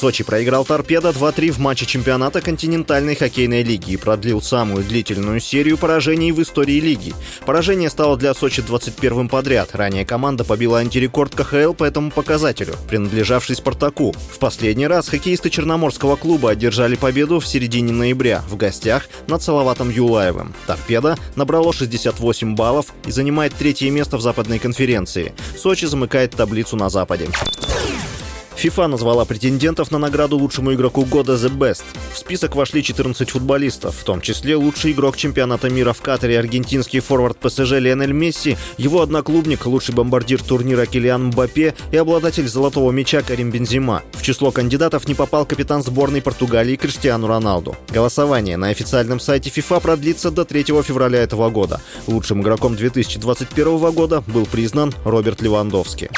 Сочи проиграл «Торпедо» 2-3 в матче чемпионата континентальной хоккейной лиги и продлил самую длительную серию поражений в истории лиги. Поражение стало для Сочи 21-м подряд. Ранее команда побила антирекорд КХЛ по этому показателю, принадлежавший «Спартаку». В последний раз хоккеисты Черноморского клуба одержали победу в середине ноября в гостях над Салаватом Юлаевым. «Торпедо» набрало 68 баллов и занимает третье место в западной конференции. Сочи замыкает таблицу на западе. ФИФА назвала претендентов на награду лучшему игроку года The Best. В список вошли 14 футболистов, в том числе лучший игрок чемпионата мира в Катаре аргентинский форвард ПСЖ Лионель Месси, его одноклубник, лучший бомбардир турнира Килиан Мбаппе и обладатель золотого мяча Карим Бензима. В число кандидатов не попал капитан сборной Португалии Криштиану Роналду. Голосование на официальном сайте FIFA продлится до 3 февраля этого года. Лучшим игроком 2021 года был признан Роберт Левандовский.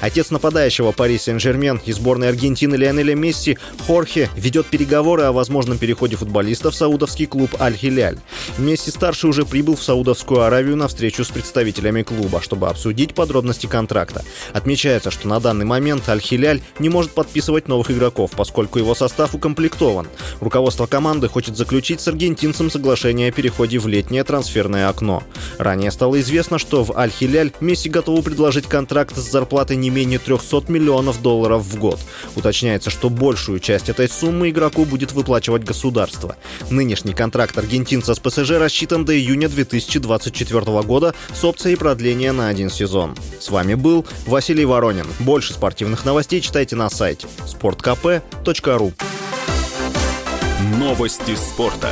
Отец нападающего Пари Сен-Жермен и сборной Аргентины Лионеля Месси Хорхе ведет переговоры о возможном переходе футболиста в саудовский клуб Аль-Хиляль. Месси-старший уже прибыл в Саудовскую Аравию на встречу с представителями клуба, чтобы обсудить подробности контракта. Отмечается, что на данный момент Аль-Хиляль не может подписывать новых игроков, поскольку его состав укомплектован. Руководство команды хочет заключить с аргентинцем соглашение о переходе в летнее трансферное окно. Ранее стало известно, что в Аль-Хиляль Месси готовы предложить контракт с зарплатой не менее 300 миллионов долларов в год. Уточняется, что большую часть этой суммы игроку будет выплачивать государство. Нынешний контракт аргентинца с ПСЖ рассчитан до июня 2024 года с опцией продления на один сезон. С вами был Василий Воронин. Больше спортивных новостей читайте на сайте sportkp.ru Новости спорта.